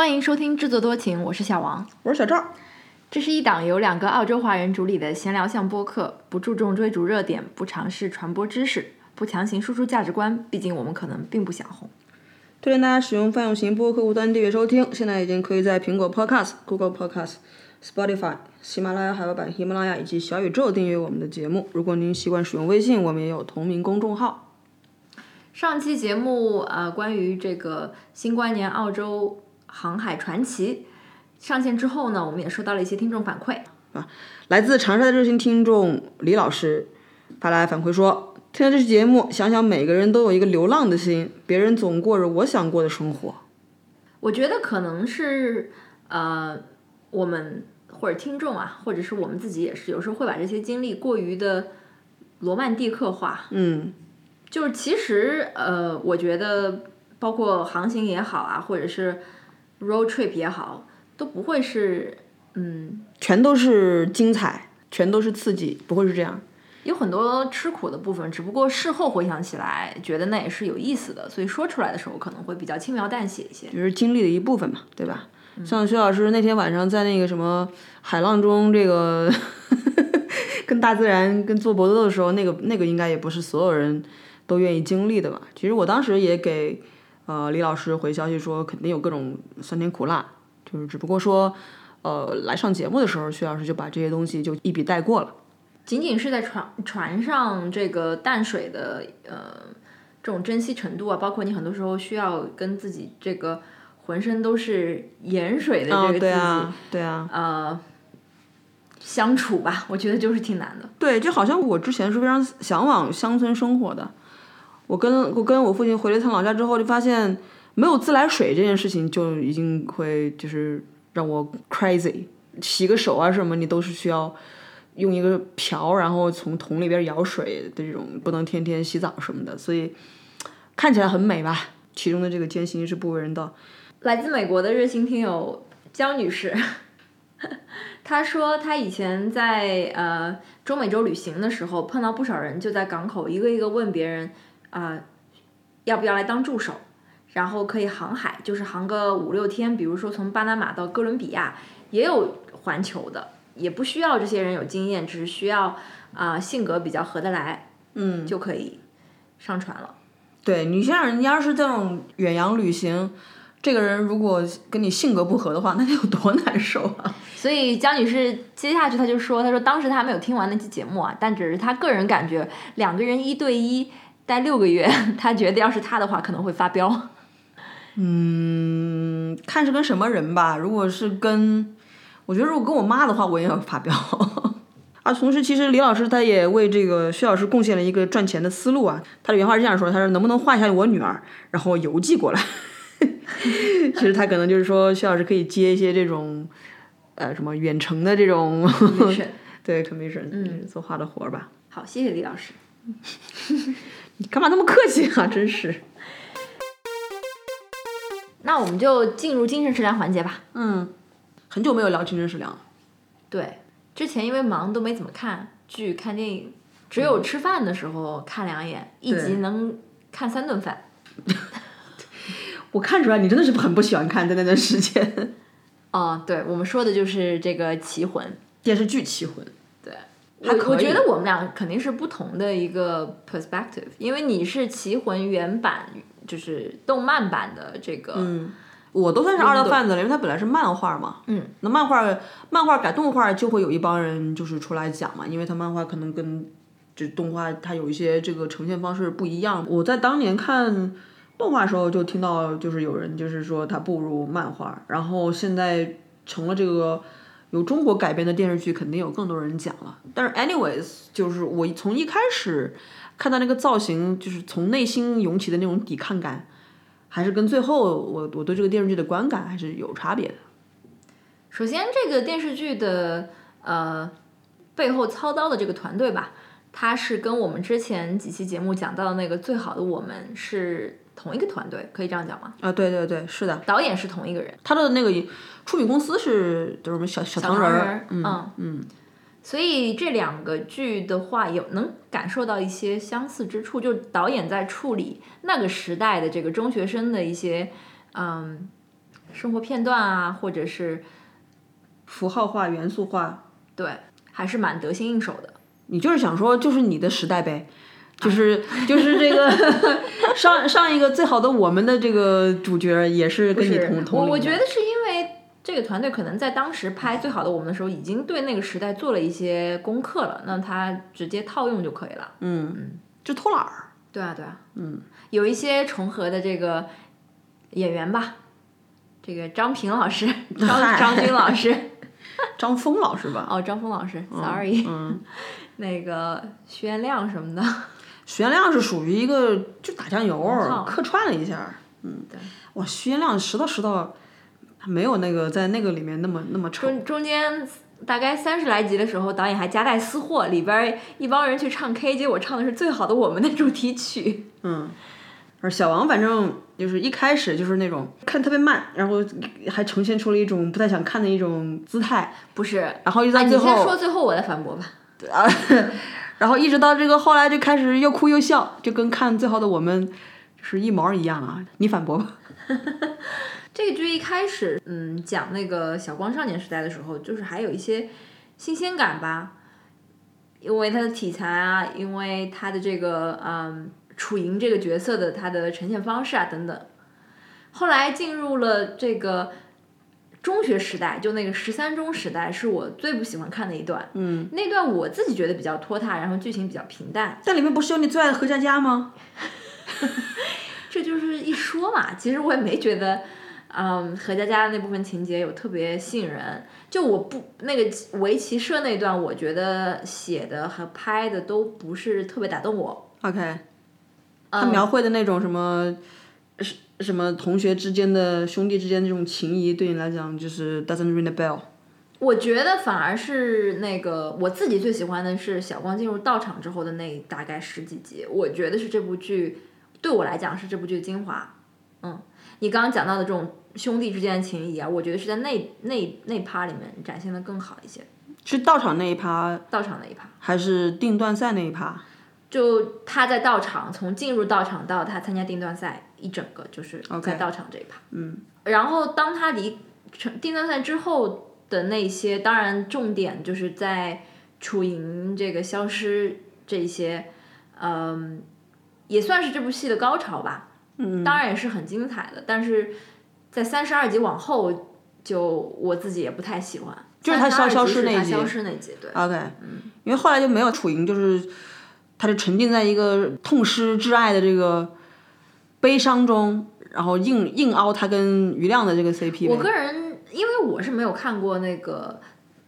欢迎收听制作多情，我是小王，我是小赵。这是一档由两个澳洲华人主理的闲聊向播客，不注重追逐热点，不尝试传播知识，不强行输出价值观。毕竟我们可能并不想红。推荐大家使用泛用型播客客户端订阅收听，现在已经可以在苹果 Podcast、Google Podcast、Spotify、喜马拉雅海外版喜马拉雅以及小宇宙订阅我们的节目。如果您习惯使用微信，我们也有同名公众号。上期节目呃，关于这个新冠年澳洲航海传奇上线之后呢，我们也收到了一些听众反馈。啊，来自长沙的热心听众李老师发来反馈说，听了这期节目，想想每个人都有一个流浪的心，别人总过着我想过的生活。我觉得可能是呃，我们或者听众啊，或者是我们自己也是，有时候会把这些经历过于的罗曼蒂克化。嗯，就是其实呃，我觉得包括航行也好啊，或者是 road trip 也好，都不会是嗯，全都是精彩，全都是刺激，不会是这样。有很多吃苦的部分，只不过事后回想起来，觉得那也是有意思的，所以说出来的时候可能会比较轻描淡写一些。就是经历的一部分嘛，对吧？像薛老师那天晚上在那个什么海浪中，这个 跟大自然跟做搏斗的时候，那个那个应该也不是所有人都愿意经历的吧？其实我当时也给呃李老师回消息说，肯定有各种酸甜苦辣，就是只不过说呃来上节目的时候，薛老师就把这些东西就一笔带过了。仅仅是在船船上这个淡水的呃这种珍惜程度啊，包括你很多时候需要跟自己这个浑身都是盐水的这个自己、对啊，对啊，呃相处吧，我觉得就是挺难的。对，就好像我之前是非常向往乡村生活的。我跟我跟我父亲回了一趟老家之后，就发现没有自来水这件事情就已经会就是让我 crazy。洗个手啊什么，你都是需要用一个瓢，然后从桶里边舀水的这种，不能天天洗澡什么的。所以看起来很美吧，其中的这个艰辛是不为人道。来自美国的热心听友江女士，她说她以前在呃中美洲旅行的时候，碰到不少人就在港口一个一个问别人啊、要不要来当助手，然后可以航海，就是航个五六天，比如说从巴拿马到哥伦比亚，也有环球的，也不需要这些人有经验，只是需要啊、性格比较合得来，嗯，就可以上船了。对你像人家是这种远洋旅行，这个人如果跟你性格不合的话，那得有多难受啊！所以江女士接下去她就说，她说当时她还没有听完那期节目啊，但只是她个人感觉，两个人一对一待六个月，他觉得要是他的话可能会发飙。嗯，看是跟什么人吧。如果是跟，我觉得如果跟我妈的话，我也要发飙。啊，同时其实李老师他也为这个薛老师贡献了一个赚钱的思路啊。他的原话是这样说：“他说能不能画一下我女儿，然后邮寄过来？” 其实他可能就是说薛老师可以接一些这种，呃，什么远程的这种对 commission，嗯，做画的活儿吧。好，谢谢李老师。你干嘛那么客气啊？真是。那我们就进入精神食粮环节吧。嗯，很久没有聊精神食粮了。对，之前因为忙都没怎么看剧、看电影，只有吃饭的时候看两眼，一集能看三顿饭。我看出来你真的是很不喜欢看的那段时间。哦，对，我们说的就是这个《棋魂》电视剧《棋魂》。对，还可以我我觉得我们俩肯定是不同的一个 perspective，因为你是《棋魂》原版，就是动漫版的这个，嗯，我都算是二道贩子了，因为它本来是漫画嘛。嗯，那漫画漫画改动画就会有一帮人就是出来讲嘛，因为它漫画可能跟这动画它有一些这个呈现方式不一样。我在当年看动画的时候就听到，就是有人就是说它不如漫画，然后现在成了这个。有中国改编的电视剧，肯定有更多人讲了。但是，anyways，就是我从一开始看到那个造型，就是从内心涌起的那种抵抗感，还是跟最后我我对这个电视剧的观感还是有差别的。首先，这个电视剧的呃背后操刀的这个团队吧，它是跟我们之前几期节目讲到的那个《最好的我们》是同一个团队，可以这样讲吗？啊，对对对，是的，导演是同一个人，他的那个出品公司是就是什么小小糖人人儿，嗯嗯。嗯，所以这两个剧的话，有能感受到一些相似之处，就是导演在处理那个时代的这个中学生的一些嗯生活片段啊，或者是符号化、元素化，对，还是蛮得心应手的。你就是想说，就是你的时代呗，就是就是这个上上一个最好的我们的这个主角也是跟你同同我我觉得是因为这个团队可能在当时拍《最好的我们》的时候，已经对那个时代做了一些功课了，那他直接套用就可以了。嗯，就偷懒儿。对啊，对啊，嗯，有一些重合的这个演员吧，这个张平老师、张张军老师，张峰老师吧，哦，张峰老师，sorry，、嗯，那个徐元亮什么的，徐元亮是属于一个就打酱油客串了一下，嗯，对，哇，徐元亮实到实到，他没有那个在那个里面那么那么丑，中中间大概三十来集的时候，导演还夹带私货，里边儿一帮人去唱 K，结果唱的是《最好的我们》的主题曲。嗯，而小王反正就是一开始就是那种看特别慢，然后还呈现出了一种不太想看的一种姿态，不是，然后一直啊，你到最后，先说，最后我再反驳吧。啊，然后一直到这个后来就开始又哭又笑，就跟看最后的我们是一毛一样啊！你反驳吧。这个剧一开始，嗯，讲那个小光少年时代的时候，就是还有一些新鲜感吧，因为它的题材啊，因为它的这个嗯楚莹这个角色的它的呈现方式啊等等。后来进入了这个中学时代，就那个十三中时代，是我最不喜欢看的一段。嗯，那段我自己觉得比较拖沓，然后剧情比较平淡。但里面不是有你最爱的何佳佳吗？这就是一说嘛，其实我也没觉得，嗯，何佳佳那部分情节有特别吸引人。就我不那个围棋社那段，我觉得写的和拍的都不是特别打动我。OK，他描绘的那种什么，什什么同学之间的兄弟之间这种情谊，对你来讲就是 doesn't ring the bell。我觉得反而是那个我自己最喜欢的是小光进入道场之后的那大概十几集，我觉得是这部剧对我来讲是这部剧的精华。嗯，你刚刚讲到的这种兄弟之间的情谊啊，我觉得是在那那那趴里面展现的更好一些。是道场那一趴，道场那一趴。还是定段赛那一趴？就他在道场，从进入道场到他参加定段赛，一整个就是在道场这一趴。嗯，然后当他离成定段赛之后的那些，当然重点就是在楚莹这个消失这些，嗯，也算是这部戏的高潮吧。嗯，当然也是很精彩的，但是在三十二集往后，就我自己也不太喜欢。就是他消消失那一集消失那集，对。OK，嗯因为后来就没有楚莹，就是他就沉浸在一个痛失挚爱的这个悲伤中，然后硬硬凹他跟于亮的这个 CP。我个人因为我是没有看过那个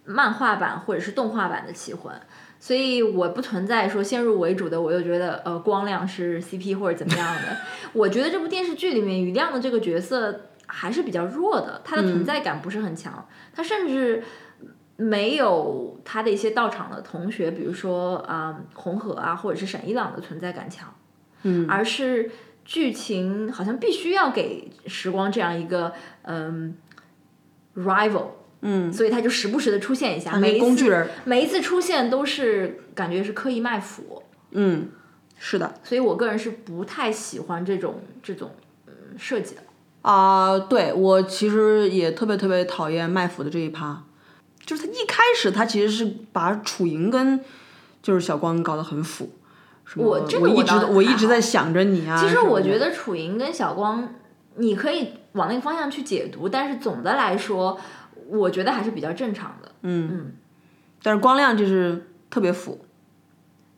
漫画版或者是动画版的《棋魂》，所以我不存在说先入为主的，我又觉得呃光亮是 CP 或者怎么样的。我觉得这部电视剧里面于亮的这个角色还是比较弱的，他的存在感不是很强，他甚至。没有他的一些到场的同学，比如说啊、红河啊，或者是沈一朗的存在感强，嗯，而是剧情好像必须要给时光这样一个嗯 rival，嗯，所以他就时不时的出现一下，每一次工具人，每一次出现都是感觉是刻意卖腐，嗯，是的。所以我个人是不太喜欢这种这种嗯设计的。啊、对我其实也特别特别讨厌卖腐的这一趴，就是他一开始他其实是把楚莹跟就是小光搞得很腐。我这个我一直我一直在想着你啊。其实我觉得得楚莹跟小光，你可以往那个方向去解读，但是总的来说，我觉得还是比较正常的。嗯但是光亮就是特别腐。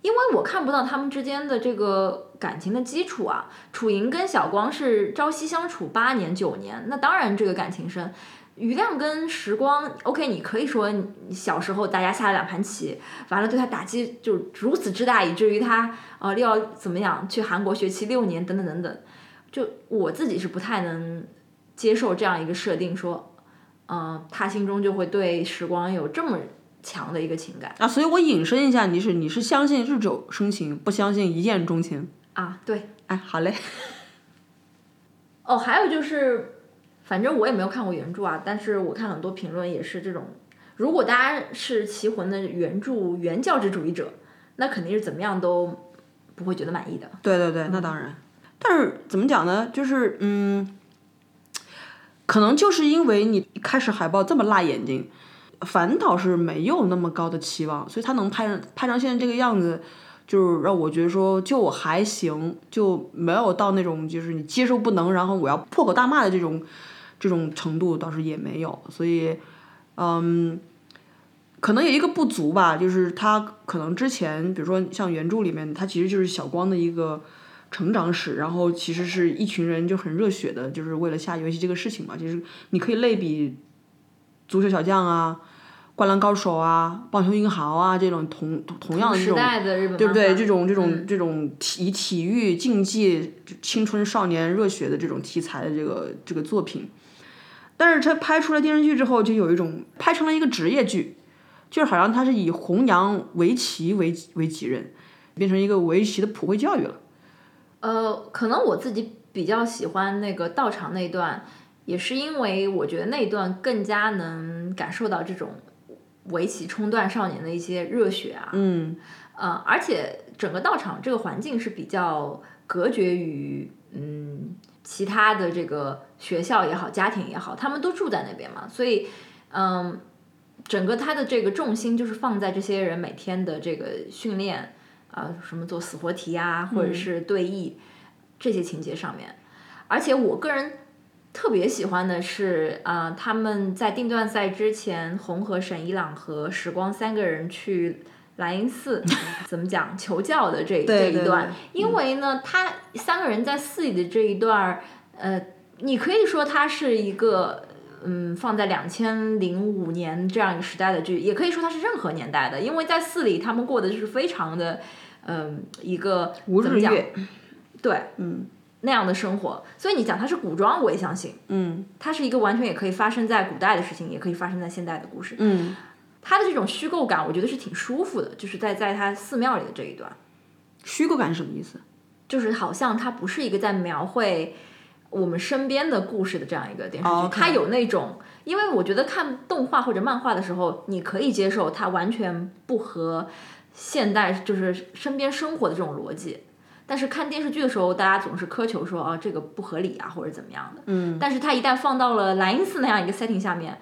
因为我看不到他们之间的这个感情的基础啊。楚莹跟小光是朝夕相处八年九年，那当然这个感情深。于亮跟时光，OK，你可以说你小时候大家下了两盘棋，完了对他打击就如此之大，以至于他呃要怎么样去韩国学习六年等等等等。就我自己是不太能接受这样一个设定，说，嗯、他心中就会对时光有这么强的一个情感啊，所以我引申一下，你是你是相信日久生情，不相信一见钟情？啊，对。哎，好嘞，哦，还有就是，反正我也没有看过原著啊，但是我看很多评论也是这种，如果大家是《棋魂》的原著原教旨主义者，那肯定是怎么样都不会觉得满意的。对对对，那当然。但是怎么讲呢？就是嗯，可能就是因为你一开始海报这么辣眼睛，反倒是没有那么高的期望，所以他能拍成拍成现在这个样子，就是让我觉得说就还行，就没有到那种就是你接受不能，然后我要破口大骂的这种这种程度，倒是也没有，所以，嗯。可能有一个不足吧，就是他可能之前，比如说像原著里面，他其实就是小光的一个成长史，然后其实是一群人就很热血的，就是为了下游戏这个事情嘛。其实你可以类比足球小将啊、灌篮高手啊、棒球英豪啊这种同同样的这种，对不对？这种这种这种体体育竞技、青春少年热血的这种题材的这个这个作品，但是他拍出来电视剧之后，就有一种拍成了一个职业剧。就是好像他是以弘扬围棋为为己任，变成一个围棋的普惠教育了。呃，可能我自己比较喜欢那个道场那段，也是因为我觉得那段更加能感受到这种围棋冲断少年的一些热血啊。嗯。呃，而且整个道场这个环境是比较隔绝于嗯其他的这个学校也好，家庭也好，他们都住在那边嘛，所以嗯。整个他的这个重心就是放在这些人每天的这个训练，啊，什么做死活题啊，或者是对弈这些情节上面。而且我个人特别喜欢的是，啊，他们在定段赛之前，红和、沈一朗和时光三个人去莱茵寺，怎么讲求教的这这一段。因为呢，他三个人在寺里的这一段，呃，你可以说他是一个。嗯，放在两千零五年这样一个时代的剧，也可以说它是任何年代的，因为在寺里他们过的就是非常的，嗯，一个怎么讲？对，嗯，那样的生活。所以你讲它是古装，我也相信。嗯，它是一个完全也可以发生在古代的事情，也可以发生在现代的故事。嗯，它的这种虚构感，我觉得是挺舒服的，就是在在他寺庙里的这一段。虚构感是什么意思？就是好像它不是一个在描绘。我们身边的故事的这样一个电视剧，它有那种，因为我觉得看动画或者漫画的时候，你可以接受它完全不合现代就是身边生活的这种逻辑，但是看电视剧的时候，大家总是苛求说啊这个不合理啊或者怎么样的。嗯。但是它一旦放到了莱茵寺那样一个 setting 下面，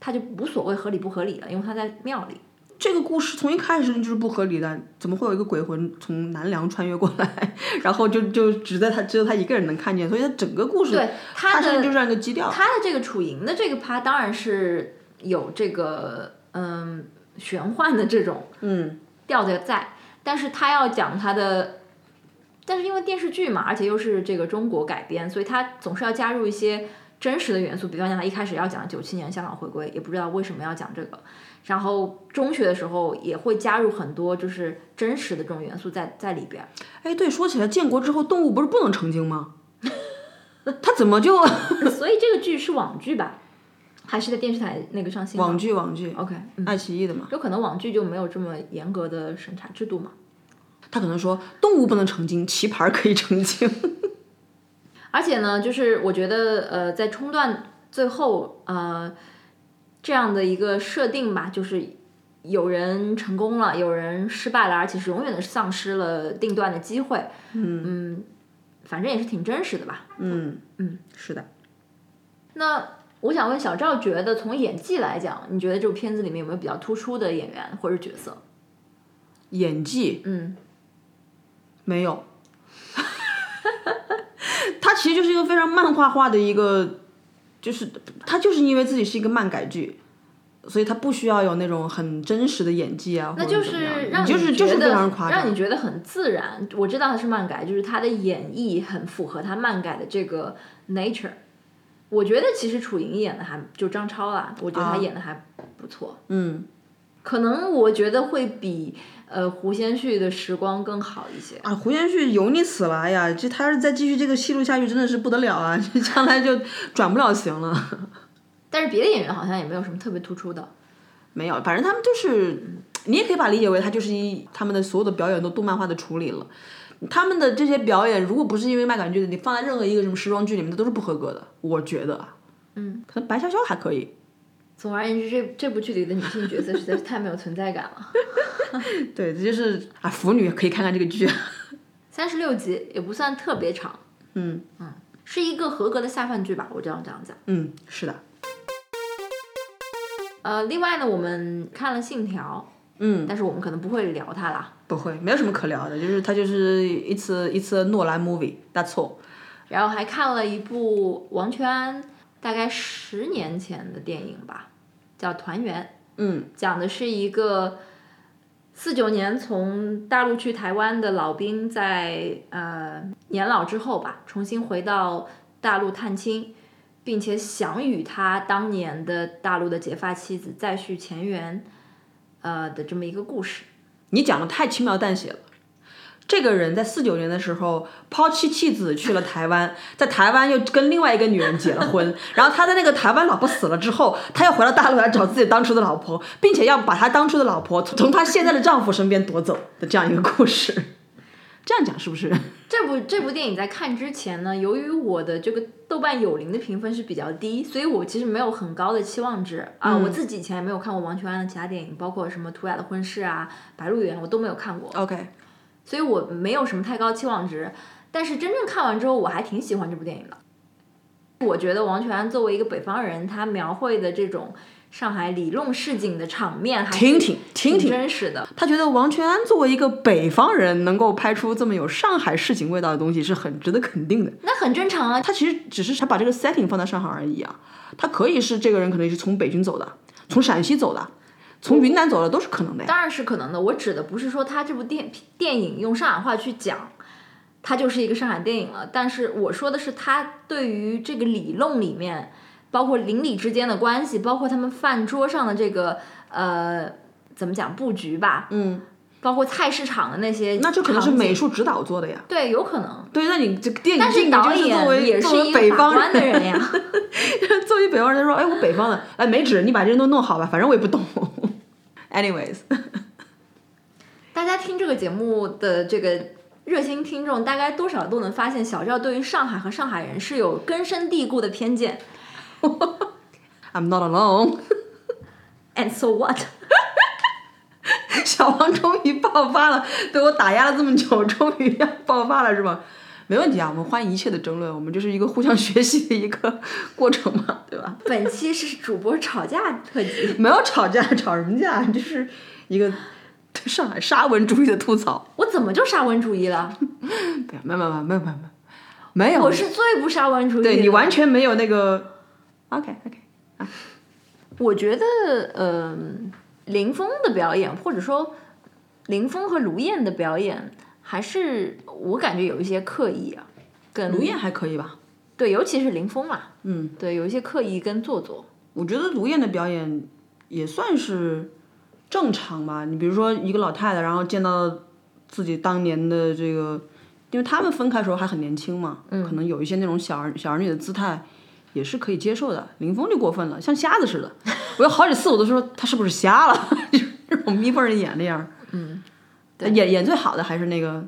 它就无所谓合理不合理了，因为他在庙里。这个故事从一开始就是不合理的，怎么会有一个鬼魂从南梁穿越过来，然后就就只在他只有他一个人能看见，所以他整个故事对他的就这样一个基调。他的这个楚莹的这个趴当然是有这个嗯玄幻的这种嗯调调在，但是他要讲他的，但是因为电视剧嘛，而且又是这个中国改编，所以他总是要加入一些真实的元素，比方讲他一开始要讲九七年香港回归，也不知道为什么要讲这个。然后中学的时候也会加入很多就是真实的这种元素在在里边。哎，对，说起来，建国之后动物不是不能成精吗？他怎么就？所以这个剧是网剧吧？还是在电视台那个上线？网剧，网剧。OK，爱奇艺的嘛。有可能网剧就没有这么严格的审查制度嘛？他可能说动物不能成精，棋盘可以成精。而且呢，就是我觉得呃，在冲段最后呃。这样的一个设定吧，就是有人成功了，有人失败了，而且是永远的丧失了定段的机会。嗯嗯，反正也是挺真实的吧。嗯嗯，是的。那我想问小赵，觉得从演技来讲，你觉得这部片子里面有没有比较突出的演员或者角色？演技？嗯，没有。他其实就是一个非常漫画化的一个。就是他就是因为自己是一个漫改剧，所以他不需要有那种很真实的演技啊，那就是让你觉得让你觉得很自然。我知道他是漫改，就是他的演绎很符合他漫改的这个 nature。我觉得其实楚莹演的还就张超啦，我觉得他演的还不错。嗯，可能我觉得会比。呃，胡先煦的时光更好一些啊！胡先煦油腻死了，哎呀，这他要是再继续这个戏路下去，真的是不得了啊！这将来就转不了型了。但是别的演员好像也没有什么特别突出的。没有，反正他们就是，你也可以把理解为他就是一他们的所有的表演都动漫化的处理了。他们的这些表演，如果不是因为卖感剧的，你放在任何一个什么时装剧里面，都是不合格的。我觉得，嗯，可能白潇潇还可以。总而言之，这这部剧里的女性角色实在是太没有存在感了。对，这就是啊，腐女可以看看这个剧。三十六集也不算特别长。嗯嗯，是一个合格的下饭剧吧，我这样这样讲。嗯，是的，呃，另外呢，我们看了《信条》，嗯，但是我们可能不会聊它啦。不会，没有什么可聊的，就是它就是一次一次诺兰 movie，that's all。然后还看了一部王全安大概十年前的电影吧，叫《团圆》，嗯，讲的是一个四九年从大陆去台湾的老兵在呃年老之后吧，重新回到大陆探亲，并且想与他当年的大陆的结发妻子再续前缘，呃的这么一个故事。你讲的太轻描淡写了。这个人在四九年的时候抛妻弃子去了台湾，在台湾又跟另外一个女人结了婚，然后他在那个台湾老婆死了之后，他又回到大陆来找自己当初的老婆，并且要把他当初的老婆从他现在的丈夫身边夺走的这样一个故事。这样讲是不是？这部这部电影在看之前呢，由于我的这个豆瓣有灵的评分是比较低，所以我其实没有很高的期望值啊。我自己以前也没有看过王全安的其他电影，包括什么《图雅的婚事》啊，《白鹿原》，我都没有看过。OK，所以我没有什么太高期望值。但是真正看完之后，我还挺喜欢这部电影的。我觉得王全安作为一个北方人，他描绘的这种上海里弄市井的场面，还是听听听听真实的。他觉得王全安作为一个北方人，能够拍出这么有上海市井味道的东西，是很值得肯定的。那很正常啊，他其实只是他把这个 setting 放在上海而已啊，他可以是这个人可能是从北京走的，从陕西走的，从云南走了都是可能的呀。当然是可能的。我指的不是说他这部电电影用上海话去讲，它就是一个上海电影了。但是我说的是他对于这个理论里面，包括邻里之间的关系，包括他们饭桌上的这个呃怎么讲布局吧，嗯，包括菜市场的那些，那就可能是美。术指导做的呀。对，有可能。对，那你这个电影但是导演也是一个法北方官的人呀。作为北方人，他说：“哎，我北方的，哎，没纸，你把这些都弄好吧，反正我也不懂。”Anyways，大家听这个节目的这个热心听众，大概多少都能发现，小赵对于上海和上海人是有根深蒂固的偏见。I'm not alone。And so what？小王终于爆发了，被我打压了这么久，终于要爆发了是吧？没问题啊，我们欢迎一切的争论，我们就是一个互相 学习的一个过程嘛，对吧？本期是主播吵架特辑。没有吵架，吵什么架？就是一个对上海沙文主义的吐槽。我怎么就沙文主义了？对，没有没有没有没有没有没有，我是最不沙文主义的。对你完全没有那个。OK OK，啊我觉得，嗯、林峰的表演，或者说林峰和卢燕的表演，还是我感觉有一些刻意啊，跟卢燕还可以吧？对，尤其是林峰嘛，嗯，对，有一些刻意跟做作。我觉得卢燕的表演也算是正常吧。你比如说一个老太太，然后见到自己当年的这个，因为他们分开的时候还很年轻嘛，嗯，可能有一些那种小儿小儿女的姿态。也是可以接受的，林峰就过分了，像瞎子似的。我有好几次我都说他是不是瞎了，就是那种眯缝着眼那样。嗯，演演最好的还是那个，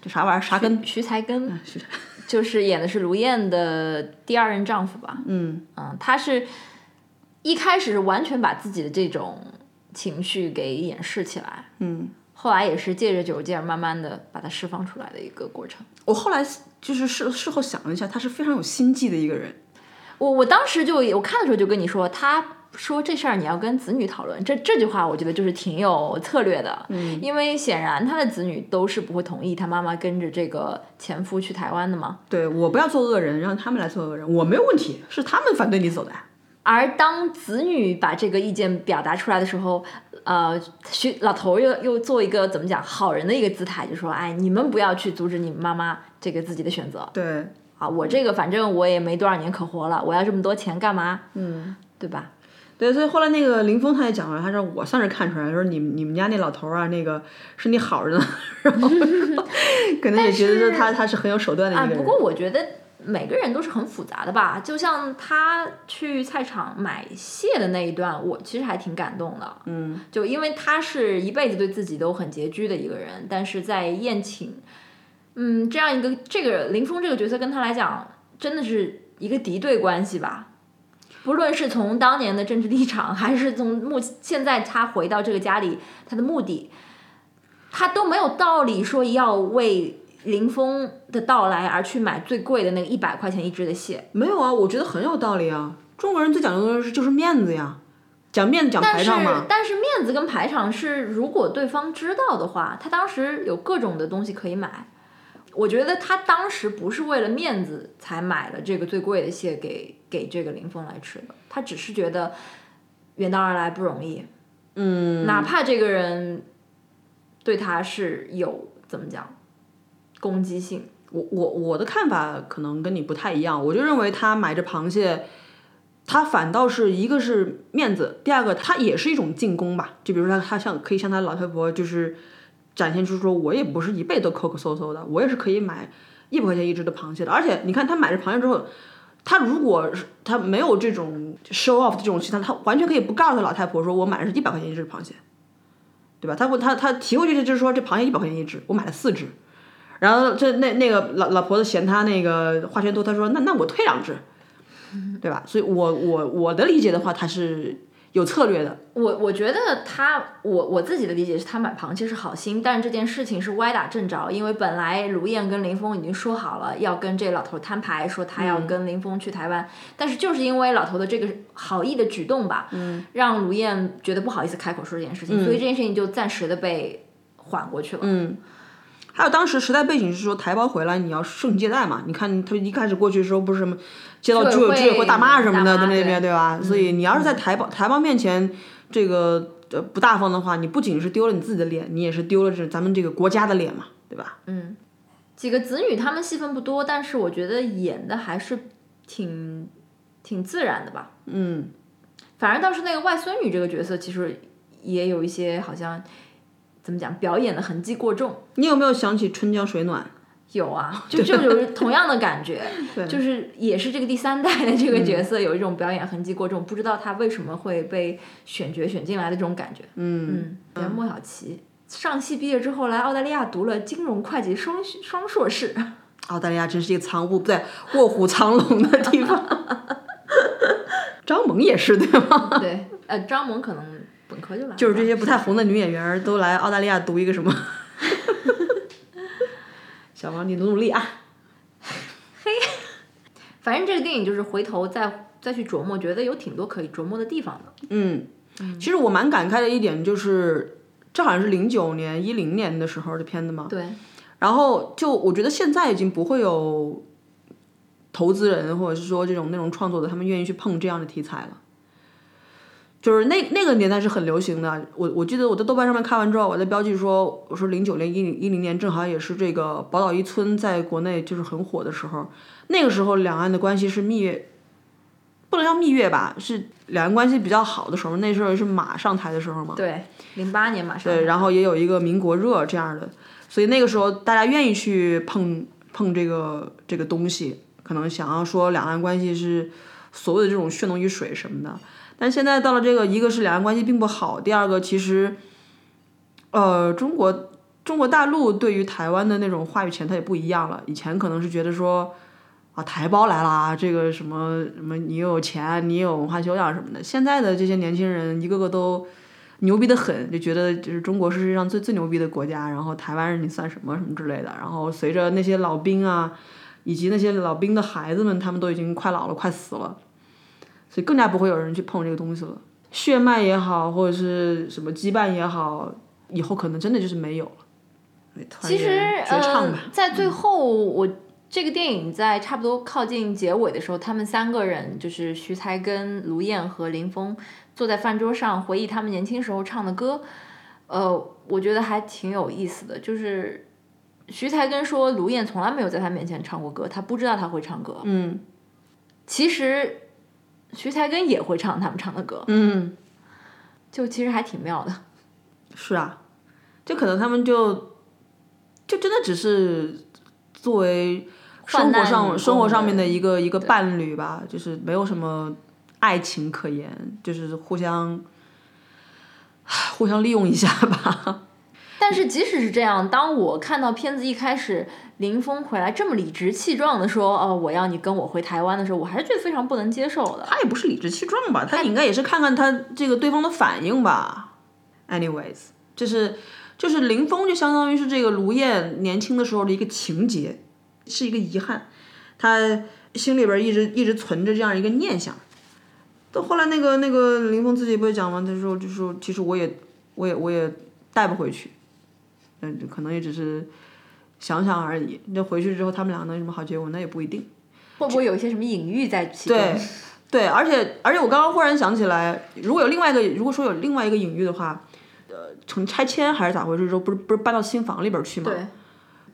就啥玩意儿啥根，徐才根就是演的是卢燕的第二任丈夫吧？嗯嗯，他是一开始是完全把自己的这种情绪给掩饰起来，嗯。后来也是借着酒劲儿，慢慢的把它释放出来的一个过程。我后来就是事事后想了一下，他是非常有心计的一个人。我我当时就我看的时候就跟你说，他说这事儿你要跟子女讨论，这这句话我觉得就是挺有策略的，嗯，因为显然他的子女都是不会同意他妈妈跟着这个前夫去台湾的嘛。对我不要做恶人，让他们来做恶人，我没有问题，是他们反对你走的。而当子女把这个意见表达出来的时候，呃，徐老头儿又又做一个怎么讲好人的一个姿态，就说：“哎，你们不要去阻止你们妈妈这个自己的选择对，啊！我这个反正我也没多少年可活了，我要这么多钱干嘛？嗯，对吧？对，所以后来那个林峰他也讲了，他说我算是看出来，说你你们家那老头儿啊，那个是你好着呢，然后 可能也觉得说他他是很有手段的啊，一个人。不过我觉得每个人都是很复杂的吧。就像他去菜场买蟹的那一段，我其实还挺感动的。嗯，就因为他是一辈子对自己都很拮据的一个人，但是在宴请，嗯，这样一个这个林峰这个角色跟他来讲，真的是一个敌对关系吧。不论是从当年的政治立场，还是从目现在他回到这个家里，他的目的，他都没有道理说要为林峰的到来而去买最贵的那个一百块钱一只的蟹。没有啊，我觉得很有道理啊。中国人最讲究的是就是面子呀，讲面子讲排场嘛。但是面子跟排场是，如果对方知道的话，他当时有各种的东西可以买。我觉得他当时不是为了面子才买了这个最贵的蟹给给这个林峰来吃的，他只是觉得远道而来不容易，嗯，哪怕这个人对他是有怎么讲攻击性，我我我的看法可能跟你不太一样，我就认为他买这螃蟹，他反倒是一个是面子，第二个他也是一种进攻吧。就比如说他他像可以向他老太婆就是展现出说，我也不是一辈子都抠抠搜搜的，我也是可以买一百块钱一只的螃蟹的。而且你看他买这螃蟹之后，他如果是他没有这种 show off 的这种心态，他完全可以不告诉他老太婆说我买的是一百块钱一只螃蟹，对吧？他不他他提回去就是说这螃蟹一百块钱一只，我买了四只。然后这那那个老老婆子嫌他那个花钱多，他说那那我退两只，对吧？所以我我我的理解的话，他是有策略的。我我觉得他，我我自己的理解是他买螃蟹是好心，但是这件事情是歪打正着，因为本来卢燕跟林峰已经说好了要跟这老头摊牌，说他要跟林峰去台湾，但是就是因为老头的这个好意的举动吧，嗯，让卢燕觉得不好意思开口说这件事情，所以这件事情就暂时的被缓过去了。嗯，还有当时时代背景是说台胞回来你要顺接待嘛，你看他一开始过去的时候不是什么接到居委居委会大妈什么的在那边对对吧？所以你要是在台胞台胞面前这个呃不大方的话，你不仅是丢了你自己的脸，你也是丢了这咱们这个国家的脸嘛，对吧？嗯几个子女他们戏份不多，但是我觉得演的还是挺挺自然的吧。嗯，反正倒是那个外孙女这个角色，其实也有一些好像怎么讲，表演的痕迹过重。你有没有想起春江水暖？有啊，就就有同样的感觉，就是也是这个第三代的这个角色有一种表演痕迹过重，不知道他为什么会被选角选进来的这种感觉。嗯，嗯，莫小琪上戏毕业之后来澳大利亚读了金融会计双双硕士，澳大利亚真是一个藏污不对、卧虎藏龙的地方。张萌也是对吗？对，呃，张萌可能本科就来，就是这些不太红的女演员都来澳大利亚读一个什么？小王，你努努力啊！嘿反正这个电影就是回头再再去琢磨，觉得有挺多可以琢磨的地方的。嗯，其实我蛮感慨的一点就是，这好像是零九年、一零年的时候的片子嘛。对，然后就我觉得现在已经不会有投资人或者是说这种那种创作者，他们愿意去碰这样的题材了。就是那那个年代是很流行的，我我记得我在豆瓣上面看完之后，我在标记说，我说零九年、一零一零年正好也是这个宝岛一村在国内就是很火的时候，那个时候两岸的关系是蜜月，不能叫蜜月吧，是两岸关系比较好的时候，那时候是马上台的时候嘛。对，零八年马上。对，然后也有一个民国热这样的，所以那个时候大家愿意去碰碰这个这个东西，可能想要说两岸关系是所谓的这种血浓于水什么的。但现在到了这个，一个是两岸关系并不好，第二个其实，呃，中国中国大陆对于台湾的那种话语权它也不一样了。以前可能是觉得说，啊，台胞来啦，这个什么什么，你有钱，你有文化修养什么的。现在的这些年轻人，一个个都牛逼的很，就觉得就是中国是世界上最最牛逼的国家，然后台湾人你算什么什么之类的。然后随着那些老兵啊，以及那些老兵的孩子们，他们都已经快老了，快死了。所以更加不会有人去碰这个东西了。血脉也好，或者是什么羁绊也好，以后可能真的就是没有了。其实呃，，在最后我。这个电影在差不多靠近结尾的时候，他们三个人就是徐才根卢燕和林峰坐在饭桌上回忆他们年轻时候唱的歌，呃，我觉得还挺有意思的。就是徐才根说卢燕从来没有在他面前唱过歌，他不知道他会唱歌。嗯其实徐才根也会唱他们唱的歌，嗯，就其实还挺妙的。是啊，就可能他们就就真的只是作为生活上生活上面的一个一个伴侣吧，就是没有什么爱情可言，就是互相 互相利用一下吧。但是即使是这样，当我看到片子一开始林峰回来这么理直气壮的说：“哦，我要你跟我回台湾”的时候，我还是觉得非常不能接受的。他也不是理直气壮吧，他应该也是看看他这个对方的反应吧。Anyways，就是就是林峰就相当于是这个卢燕年轻的时候的一个情节，是一个遗憾，他心里边一直一直存着这样一个念想。到后来那个那个林峰自己不是讲吗？他说就说其实我也我也我也带不回去，嗯，可能也只是想想而已。那回去之后他们俩能有什么好结果？那也不一定。会不会有一些什么隐喻在其中？对，对，而且而且我刚刚忽然想起来，如果有另外一个，如果说有另外一个隐喻的话，呃，从拆迁还是咋回事？之后不是不是搬到新房里边去吗？对，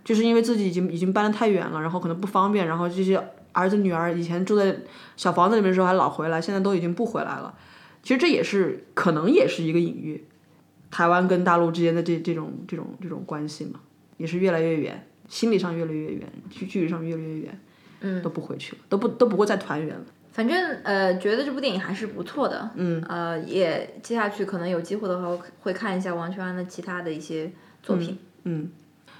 就是因为自己已经已经搬得太远了，然后可能不方便，然后这些儿子女儿以前住在小房子里面的时候还老回来，现在都已经不回来了。其实这也是可能也是一个隐喻，台湾跟大陆之间的这这种这种这种关系嘛，也是越来越远，心理上越来越远，距距离上越来越远。嗯，都不回去了，都不都不会再团圆了。反正呃，觉得这部电影还是不错的。嗯，呃，也接下去可能有机会的话，会看一下王全安的其他的一些作品。嗯，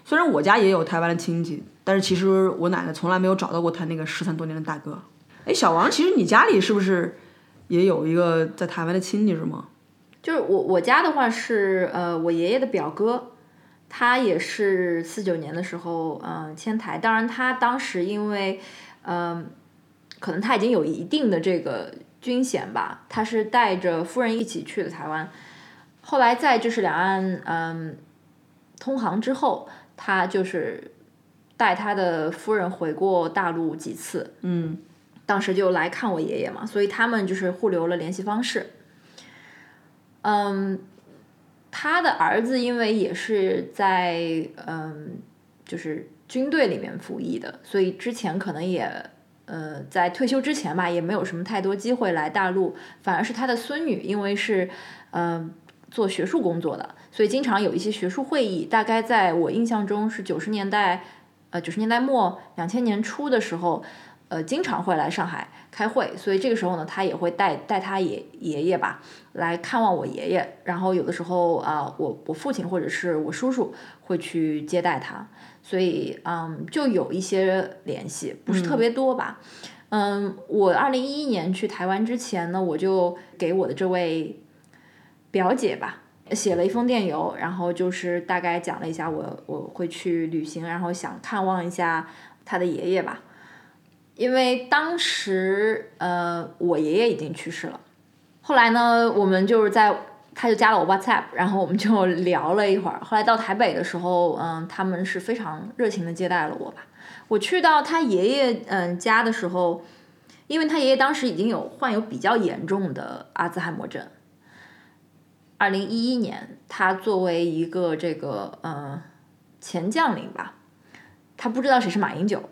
虽然我家也有台湾的亲戚，但是其实我奶奶从来没有找到过她那个失散多年的大哥。哎，小王，其实你家里是不是也有一个在台湾的亲戚是吗？就是我我家的话是呃，我爷爷的表哥。他也是四九年的时候，嗯，迁台。当然，他当时因为，嗯，可能他已经有一定的这个军衔吧，他是带着夫人一起去的台湾。后来在就是两岸嗯通航之后，他就是带他的夫人回过大陆几次。嗯，当时就来看我爷爷嘛，所以他们就是互留了联系方式。嗯。他的儿子因为也是在嗯，就是军队里面服役的，所以之前可能也呃在退休之前吧，也没有什么太多机会来大陆。反而是他的孙女，因为是嗯做学术工作的，所以经常有一些学术会议。大概在我印象中是九十年代呃九十年代末两千年初的时候。呃，经常会来上海开会，所以这个时候呢，他也会带带他爷爷爷吧来看望我爷爷，然后有的时候啊，我我父亲或者是我叔叔会去接待他，所以嗯，就有一些联系，不是特别多吧。嗯，我二零一一年去台湾之前呢，我就给我的这位表姐吧写了一封电邮，然后就是大概讲了一下我我会去旅行，然后想看望一下他的爷爷吧。因为当时，呃，我爷爷已经去世了。后来呢，我们就是在，他就加了我 WhatsApp，然后我们就聊了一会儿。后来到台北的时候，嗯，他们是非常热情的接待了我吧。我去到他爷爷嗯家的时候，因为他爷爷当时已经有患有比较严重的阿兹海默症。二零一一年，他作为一个这个嗯前将领吧，他不知道谁是马英九。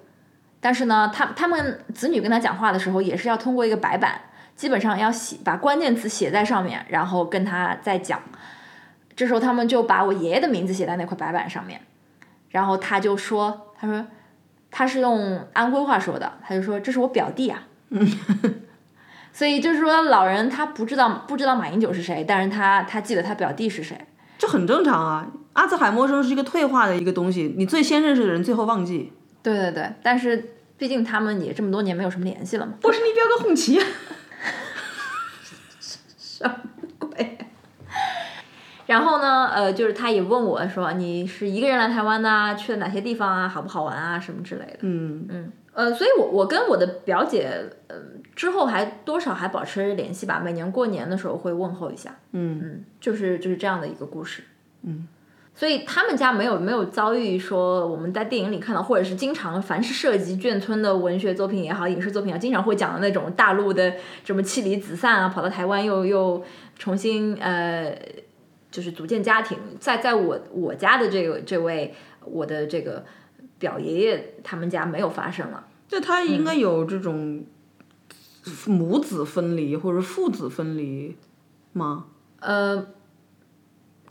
但是呢，他他们子女跟他讲话的时候，也是要通过一个白板，基本上要写把关键词写在上面，然后跟他再讲。这时候他们就把我爷爷的名字写在那块白板上面，然后他就说：“他说他是用安徽话说的，他就说这是我表弟啊。”所以就是说，老人他不知道不知道马英九是谁，但是他他记得他表弟是谁，这很正常啊。阿兹海默症是一个退化的一个东西，你最先认识的人，最后忘记。对对对，但是。毕竟他们也这么多年没有什么联系了嘛。我是你表哥红旗。什么鬼？然后呢，呃，就是他也问我说：“你是一个人来台湾的？去了哪些地方啊？好不好玩啊？什么之类的。”嗯嗯呃，所以我我跟我的表姐，呃，之后还多少还保持联系吧。每年过年的时候会问候一下。嗯嗯，就是就是这样的一个故事。嗯。所以他们家没有没有遭遇说我们在电影里看到，或者是经常凡是涉及眷村的文学作品也好，影视作品也好，经常会讲的那种大陆的什么妻离子散啊，跑到台湾又又重新呃，就是组建家庭。在在我我家的这个这位我的这个表爷爷他们家没有发生了。就他应该有这种母子分离或者父子分离吗？呃。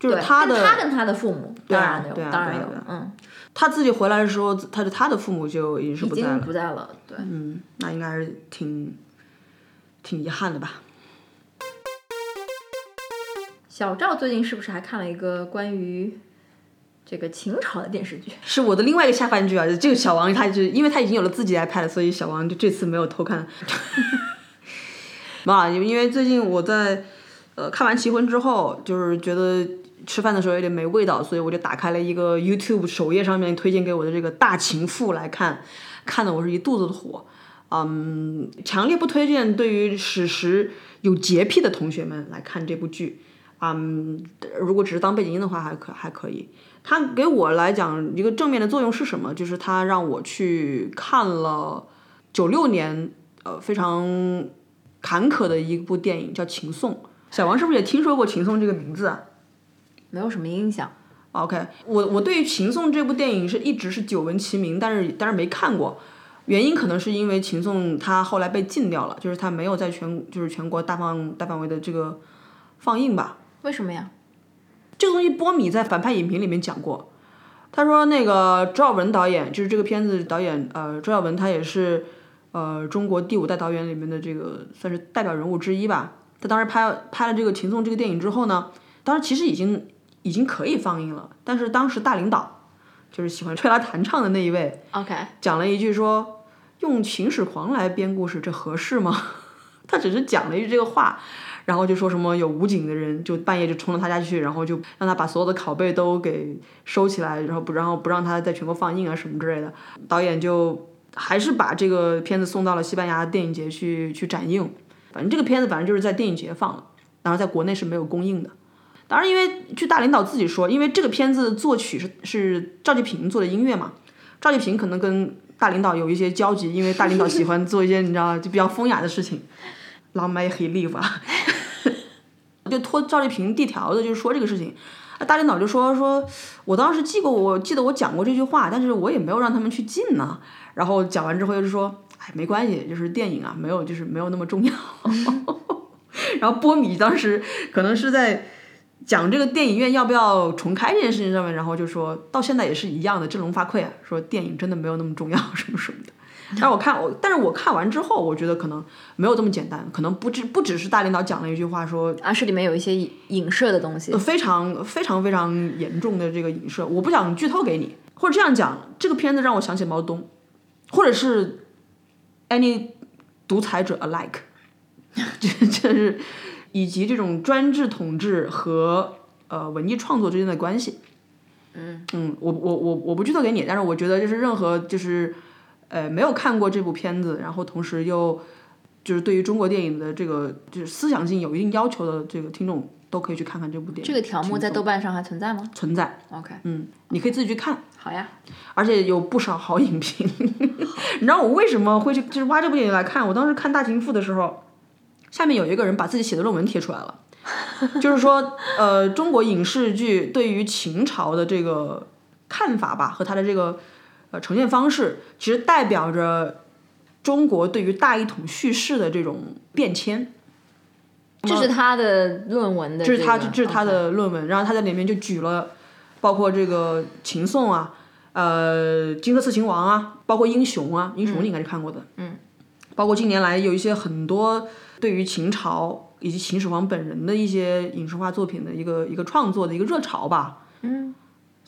就是他的，他跟他的父母，当然有，当然有，嗯。他自己回来的时候，他的他的父母就已经是不在了，不在了，对。嗯，那应该是挺挺遗憾的吧。小赵最近是不是还看了一个关于这个秦朝的电视剧？是我的另外一个下饭剧啊！这个小王，他就因为他已经有了自己 iPad，所以小王就这次没有偷看。妈，因为最近我在呃看完《奇婚》之后，就是觉得。吃饭的时候有点没味道，所以我就打开了一个 YouTube 首页上面推荐给我的这个《大情妇》来看，看的我是一肚子的火。嗯，强烈不推荐对于史实有洁癖的同学们来看这部剧。嗯，如果只是当背景音的话，还可还可以。它给我来讲一个正面的作用是什么？就是它让我去看了九六年呃非常坎坷的一部电影，叫《情颂》。小王是不是也听说过《情颂》这个名字啊？没有什么印象。OK，我我对于《秦颂》这部电影是一直是久闻其名，但是但是没看过。原因可能是因为《秦颂》它后来被禁掉了，就是它没有在全就是全国大放大范围的这个放映吧。为什么呀？这个东西波米在反派影评里面讲过，他说那个周耀文导演就是这个片子导演，呃，周耀文他也是呃中国第五代导演里面的这个算是代表人物之一吧。他当时拍拍了这个《秦颂》这个电影之后呢，当时其实已经已经可以放映了，但是当时大领导就是喜欢吹拉弹唱的那一位 OK，讲了一句说，用秦始皇来编故事，这合适吗？他只是讲了一句这个话。然后就说什么有武警的人就半夜就冲到他家去，然后就让他把所有的拷贝都给收起来，然后不然后不让他在全国放映啊什么之类的。导演就还是把这个片子送到了西班牙电影节去去展映。反正这个片子反正就是在电影节放了，然后在国内是没有公映的。当然，因为据大领导自己说，因为这个片子作曲是是赵继平做的音乐嘛，赵继平可能跟大领导有一些交集，因为大领导喜欢做一些你知道就比较风雅的事情。Long may he live 啊！就拖赵丽萍递条子，就是说这个事情。大领导就说说，我当时记过，我记得我讲过这句话，但是我也没有让他们去进呢。然后讲完之后就是说，哎，没关系，就是电影啊，没有就是没有那么重要。然后波米当时可能是在讲这个电影院要不要重开这件事情上面，然后就说到现在也是一样的，振聋发聩啊，说电影真的没有那么重要什么什么的。但是我看我，但是我看完之后，我觉得可能没有这么简单，可能不只不只是大领导讲了一句话说，啊，是里面有一些影影射的东西。非常非常非常严重的这个影射，我不想剧透给你，或者这样讲，这个片子让我想起毛泽东，或者是 any 独裁者 alike，这这是以及这种专制统治和呃文艺创作之间的关系。嗯嗯，我我我我不剧透给你，但是我觉得就是任何就是。呃，没有看过这部片子，然后同时又就是对于中国电影的这个就是思想性有一定要求的这个听众，都可以去看看这部电影。这个条目在豆瓣上还存在吗存在，？OK，嗯，你可以自己去看，好呀。而且有不少好影评。你知道我为什么会去就是挖这部电影来看？我当时看《大情妇》的时候，下面有一个人把自己写的论文贴出来了，就是说，呃，中国影视剧对于秦朝的这个看法吧，和它的这个。呃，呈现方式其实代表着中国对于大一统叙事的这种变迁。这是他的论文的、这是他这是他的论文，然后他在里面就举了，包括这个秦宋啊，呃，荆轲刺秦王啊，包括英雄啊，英雄你应该是看过的，嗯，包括近年来有一些很多对于秦朝以及秦始皇本人的一些影视化作品的一个一个创作的一个热潮吧，嗯，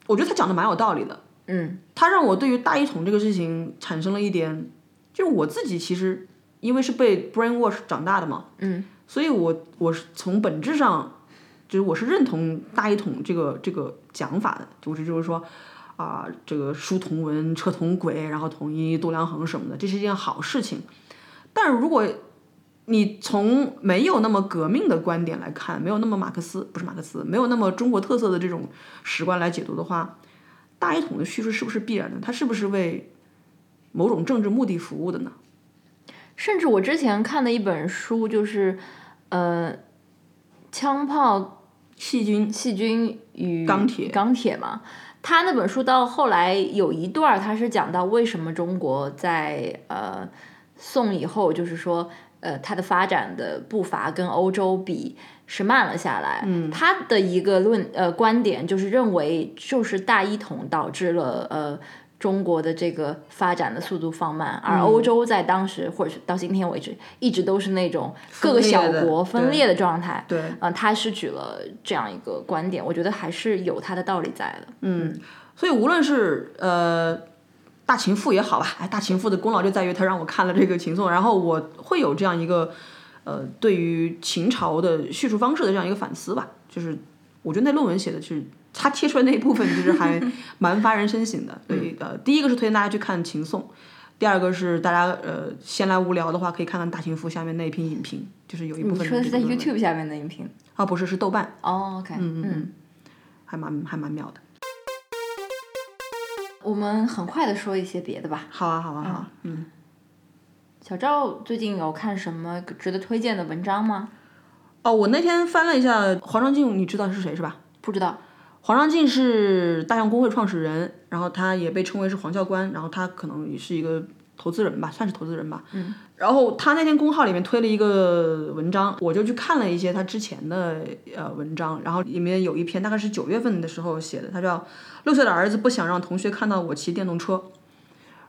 我觉得他讲的蛮有道理的。嗯，他让我对于大一统这个事情产生了一点，就是我自己其实因为是被 brainwash 长大的嘛，嗯，所以我我是从本质上，就是我是认同大一统这个这个讲法的，就是就是说啊、这个书同文，车同轨，然后统一度量衡什么的，这是一件好事情。但是如果你从没有那么革命的观点来看，没有那么马克思不是马克思，没有那么中国特色的这种史观来解读的话。大一统的叙述是不是必然的？它是不是为某种政治目的服务的呢？甚至我之前看的一本书就是，呃，枪炮、细菌、细菌与钢铁钢铁嘛。他那本书到后来有一段，他是讲到为什么中国在呃宋以后，就是说呃它的发展的步伐跟欧洲比是慢了下来。嗯，他的一个论呃观点就是认为，就是大一统导致了呃。中国的这个发展的速度放慢，而欧洲在当时、或者是到今天为止，一直都是那种各个小国分裂的状态。对，嗯、他是举了这样一个观点，我觉得还是有他的道理在的。嗯，所以无论是呃大情赋也好吧，哎，大情赋的功劳就在于他让我看了这个秦颂，然后我会有这样一个呃对于秦朝的叙述方式的这样一个反思吧，就是我觉得那论文写的是他贴出来那一部分，就是还蛮发人深省的。所以呃，第一个是推荐大家去看《秦颂》，第二个是大家呃闲来无聊的话，可以看看大秦赋下面那一篇影评，就是有一部分你说的是在 YouTube 下面的影评。啊，不是是豆瓣，哦，OK，嗯嗯。还蛮还蛮妙的。我们很快的说一些别的吧。好啊，好啊，好啊，嗯。小赵最近有看什么值得推荐的文章吗？哦，我那天翻了一下黄章进，你知道是谁是吧？不知道。黄章进是大象公会创始人，然后他也被称为是黄教官，然后他可能也是一个投资人吧，算是投资人吧。嗯。然后他那天公号里面推了一个文章，我就去看了一些他之前的呃文章，然后里面有一篇大概是九月份的时候写的，他叫《六岁的儿子不想让同学看到我骑电动车》。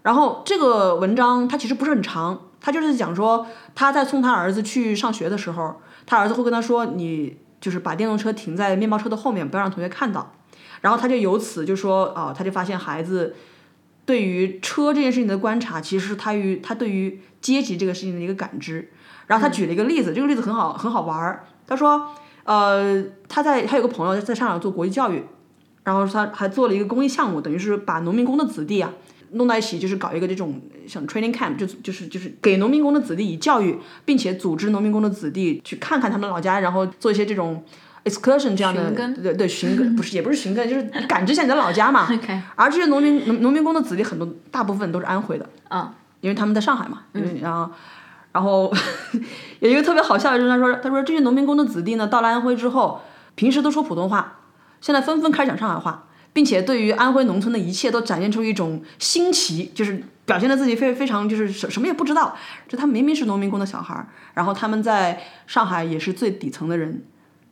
然后这个文章它其实不是很长，他就是讲说他在送他儿子去上学的时候，他儿子会跟他说你。就是把电动车停在面包车的后面，不要让同学看到。然后他就由此就说啊，他就发现孩子对于车这件事情的观察，其实是他与他对于阶级这个事情的一个感知。然后他举了一个例子，这个例子很好很好玩儿。他说，呃，他在他有个朋友在上海做国际教育，然后他还做了一个公益项目，等于是把农民工的子弟啊。弄在一起就是搞一个这种像 training camp，就就是就是给农民工的子弟以教育，并且组织农民工的子弟去看看他们老家，然后做一些这种 excursion 这样的，对对寻根不是也不是寻根，就是感知一下你的老家嘛。而这些农民农农民工的子弟很多大部分都是安徽的，啊，因为他们在上海嘛，嗯，然后然后有一个特别好笑的就是他说他说这些农民工的子弟呢到了安徽之后，平时都说普通话，现在纷纷开始讲上海话。并且对于安徽农村的一切都展现出一种新奇，就是表现的自己非非常就是什什么也不知道，就他明明是农民工的小孩儿，然后他们在上海也是最底层的人。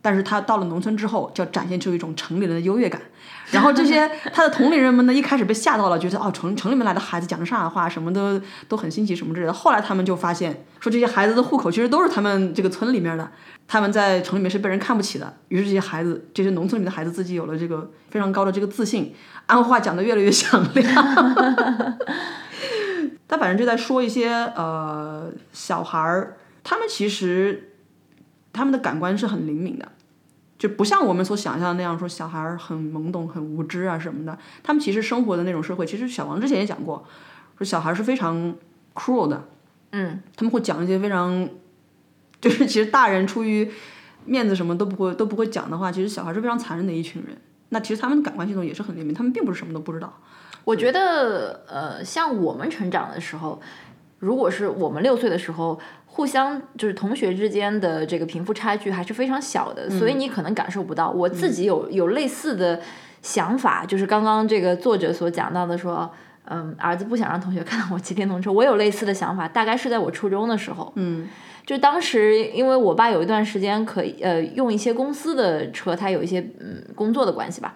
但是他到了农村之后，就展现出一种城里人的优越感，然后这些 他的同龄人们呢，一开始被吓到了，觉得哦，城城里面来的孩子讲的上海话，什么都都很新奇，什么之类的。后来他们就发现，说这些孩子的户口其实都是他们这个村里面的，他们在城里面是被人看不起的。于是这些孩子，这些农村里的孩子自己有了这个非常高的这个自信，安徽话讲的越来越响亮。他反正就在说一些呃小孩儿，他们其实他们的感官是很灵敏的。就不像我们所想象的那样，说小孩儿很懵懂、很无知啊什么的。他们其实生活的那种社会，其实小王之前也讲过，说小孩是非常 cruel 的。嗯。他们会讲一些非常，就是其实大人出于面子什么都不会都不会讲的话，其实小孩是非常残忍的一群人。那其实他们的感官系统也是很灵敏，他们并不是什么都不知道。我觉得，呃，像我们成长的时候，如果是我们六岁的时候。互相就是同学之间的这个贫富差距还是非常小的，所以你可能感受不到。我自己有有类似的想法，就是刚刚这个作者所讲到的，说，嗯，儿子不想让同学看到我骑电动车。我有类似的想法，大概是在我初中的时候，嗯，就当时因为我爸有一段时间可以呃用一些公司的车，他有一些嗯工作的关系吧。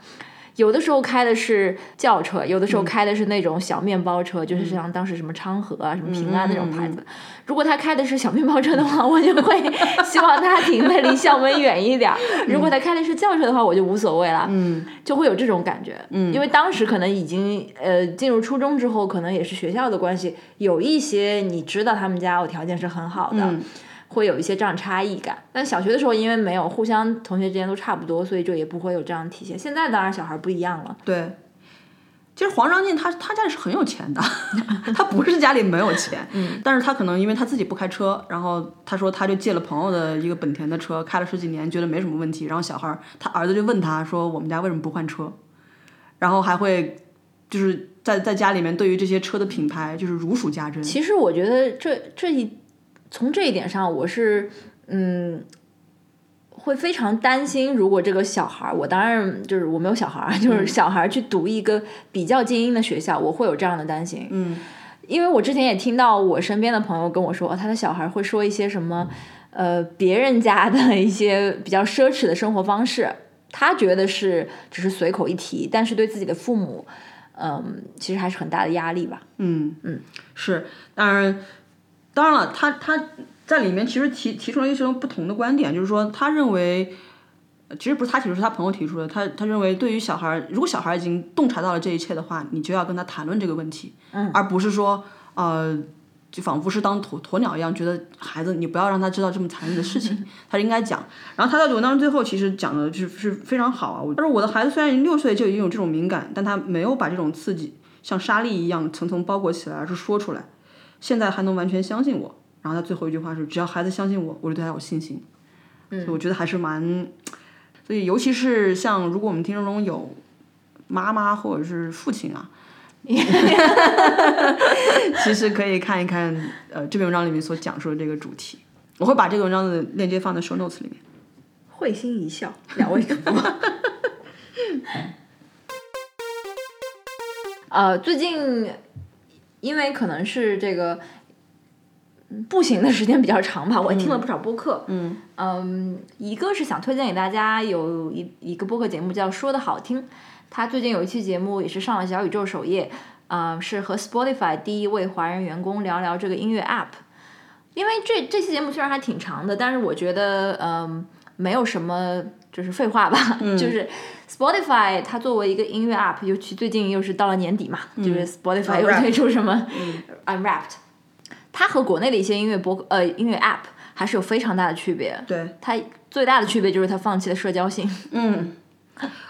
有的时候开的是轿车，有的时候开的是那种小面包车，就是像当时什么昌河啊、什么平安那种牌子。如果他开的是小面包车的话，我就会 希望他停的离校门远一点；如果他开的是轿车的话，我就无所谓了，嗯就会有这种感觉。嗯因为当时可能已经呃进入初中之后，可能也是学校的关系，有一些你知道他们家有条件是很好的。会有一些这样差异感，但小学的时候因为没有互相同学之间都差不多，所以就也不会有这样体现。现在当然小孩不一样了。对，其实黄章进他他家里是很有钱的，他不是家里没有钱，嗯，但是他可能因为他自己不开车，然后他说他就借了朋友的一个本田的车，开了十几年，觉得没什么问题。然后小孩他儿子就问他说：“我们家为什么不换车？”然后还会就是在在家里面对于这些车的品牌就是如数家珍。其实我觉得这这一。从这一点上，我是嗯，会非常担心。如果这个小孩儿，我当然就是我没有小孩儿，就是小孩儿去读一个比较精英的学校，我会有这样的担心。嗯，因为我之前也听到我身边的朋友跟我说，他的小孩会说一些什么，呃，别人家的 一些比较奢侈的生活方式，他觉得是只是随口一提，但是对自己的父母，嗯，其实还是很大的压力吧。嗯嗯，是，当然。当然了，他他在里面其实提提出了一些不同的观点，就是说他认为，其实不是他提出，是他朋友提出的。他他认为，对于小孩，如果小孩已经洞察到了这一切的话，你就要跟他谈论这个问题，嗯，而不是说呃，就仿佛是当鸵鸵鸟一样，觉得孩子你不要让他知道这么残忍的事情，他应该讲。然后他在文章最后其实讲的就是非常好啊。他说我的孩子虽然已经六岁就已经有这种敏感，但他没有把这种刺激像沙粒一样层层包裹起来，而是说出来。现在还能完全相信我。然后他最后一句话是：只要孩子相信我，我就对他有信心。嗯，所以我觉得还是蛮。所以尤其是像如果我们听众中有妈妈或者是父亲啊。其实可以看一看，呃，这篇文章里面所讲述的这个主题，我会把这个文章的链接放在 show notes 里面。会心一笑，两位主播。呃，最近因为可能是这个步行的时间比较长吧，我听了不少播客。嗯嗯，一个是想推荐给大家，有一一个播客节目叫《说的好听》。他最近有一期节目也是上了小宇宙首页，啊，是和 Spotify 第一位华人员工聊聊这个音乐 App。因为这这期节目虽然还挺长的，但是我觉得，嗯，没有什么就是废话吧。就是 Spotify 它作为一个音乐 App，尤其最近又是到了年底嘛，就是 Spotify 又推出什么 Unwrapped，它和国内的一些音乐播呃音乐 App 还是有非常大的区别。对，它最大的区别就是它放弃了社交性。嗯。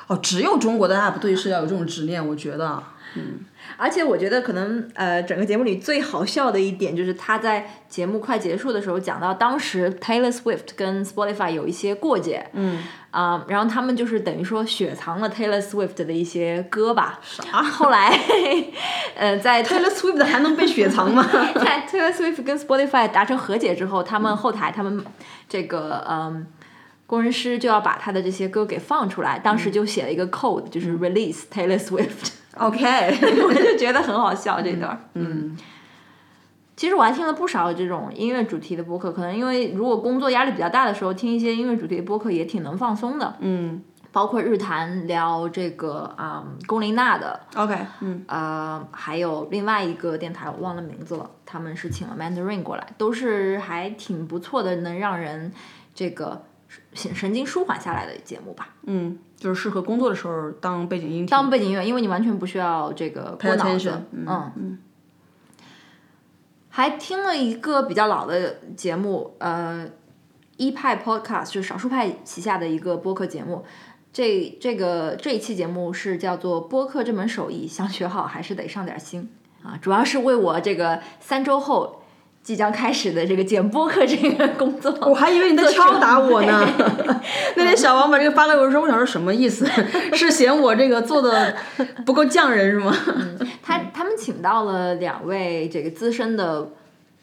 哦，只有中国的 app 对社交有这种执念，我觉得，嗯，而且我觉得可能呃，整个节目里最好笑的一点就是他在节目快结束的时候讲到，当时 Taylor Swift 跟 Spotify 有一些过节，嗯，啊，然后他们就是等于说雪藏了 Taylor Swift 的一些歌吧，啥？后来，呃，在 Taylor Swift 还能被雪藏吗？在 Taylor Swift 跟 Spotify 达成和解之后，他们后台他们这个嗯。工程师就要把他的这些歌给放出来，当时就写了一个 code，就是 release Taylor Swift。OK，我就觉得很好笑这段。嗯，其实我还听了不少这种音乐主题的播客，可能因为如果工作压力比较大的时候，听一些音乐主题的播客也挺能放松的。嗯，包括日坛聊这个啊龚琳娜的。OK，嗯，呃，还有另外一个电台我忘了名字了，他们是请了 Mandarin 过来，都是还挺不错的，能让人这个。神神经舒缓下来的节目吧，嗯，就是适合工作的时候当背景音，当背景音乐，因为你完全不需要这个过脑子，嗯嗯。还听了一个比较老的节目，呃，一派 Podcast 就是少数派旗下的一个播客节目，这这个这一期节目是叫做播客这门手艺，想学好还是得上点心啊，主要是为我这个三周后。即将开始的这个剪播客这个 工作，我还以为你在敲打我呢。那天小王把这个发给我，说我想说什么意思？是嫌我这个做的不够匠人是吗？他他们请到了两位这个资深的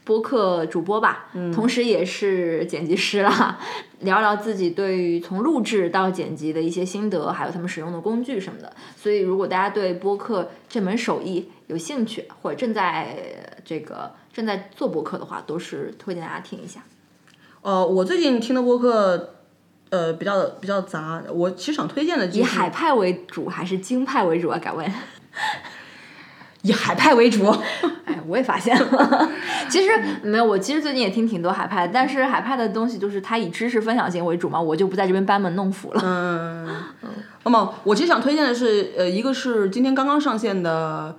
播客主播吧，同时也是剪辑师啦，聊聊自己对于从录制到剪辑的一些心得，还有他们使用的工具什么的。所以如果大家对播客这门手艺有兴趣，或者正在这个。正在做播客的话，都是推荐大家听一下。呃，我最近听的播客，呃，比较比较杂。我其实想推荐的，以海派为主还是京派为主啊？敢问？以海派为主。哎，我也发现了。其实没有，我其实最近也听挺多海派，但是海派的东西就是它以知识分享型为主嘛，我就不在这边班门弄斧了。嗯。那么，我其实想推荐的是，呃，一个是今天刚刚上线的。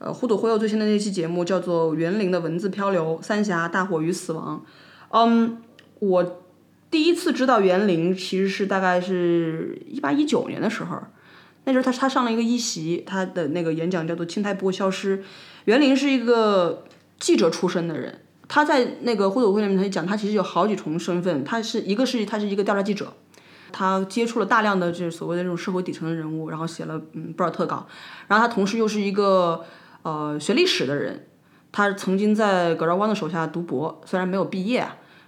呃，忽左忽右最新的那期节目叫做《园林的文字漂流：三峡大火与死亡》。嗯，我第一次知道园林其实是大概是一八一九年的时候，那时候他他上了一个一席，他的那个演讲叫做《青苔不会消失》。园林是一个记者出身的人，他在那个忽左忽右里面他就讲，他其实有好几重身份，他是一个是他是一个调查记者，他接触了大量的就是所谓的这种社会底层的人物，然后写了嗯不少特稿，然后他同时又是一个。呃，学历史的人，他曾经在葛兆光的手下读博，虽然没有毕业，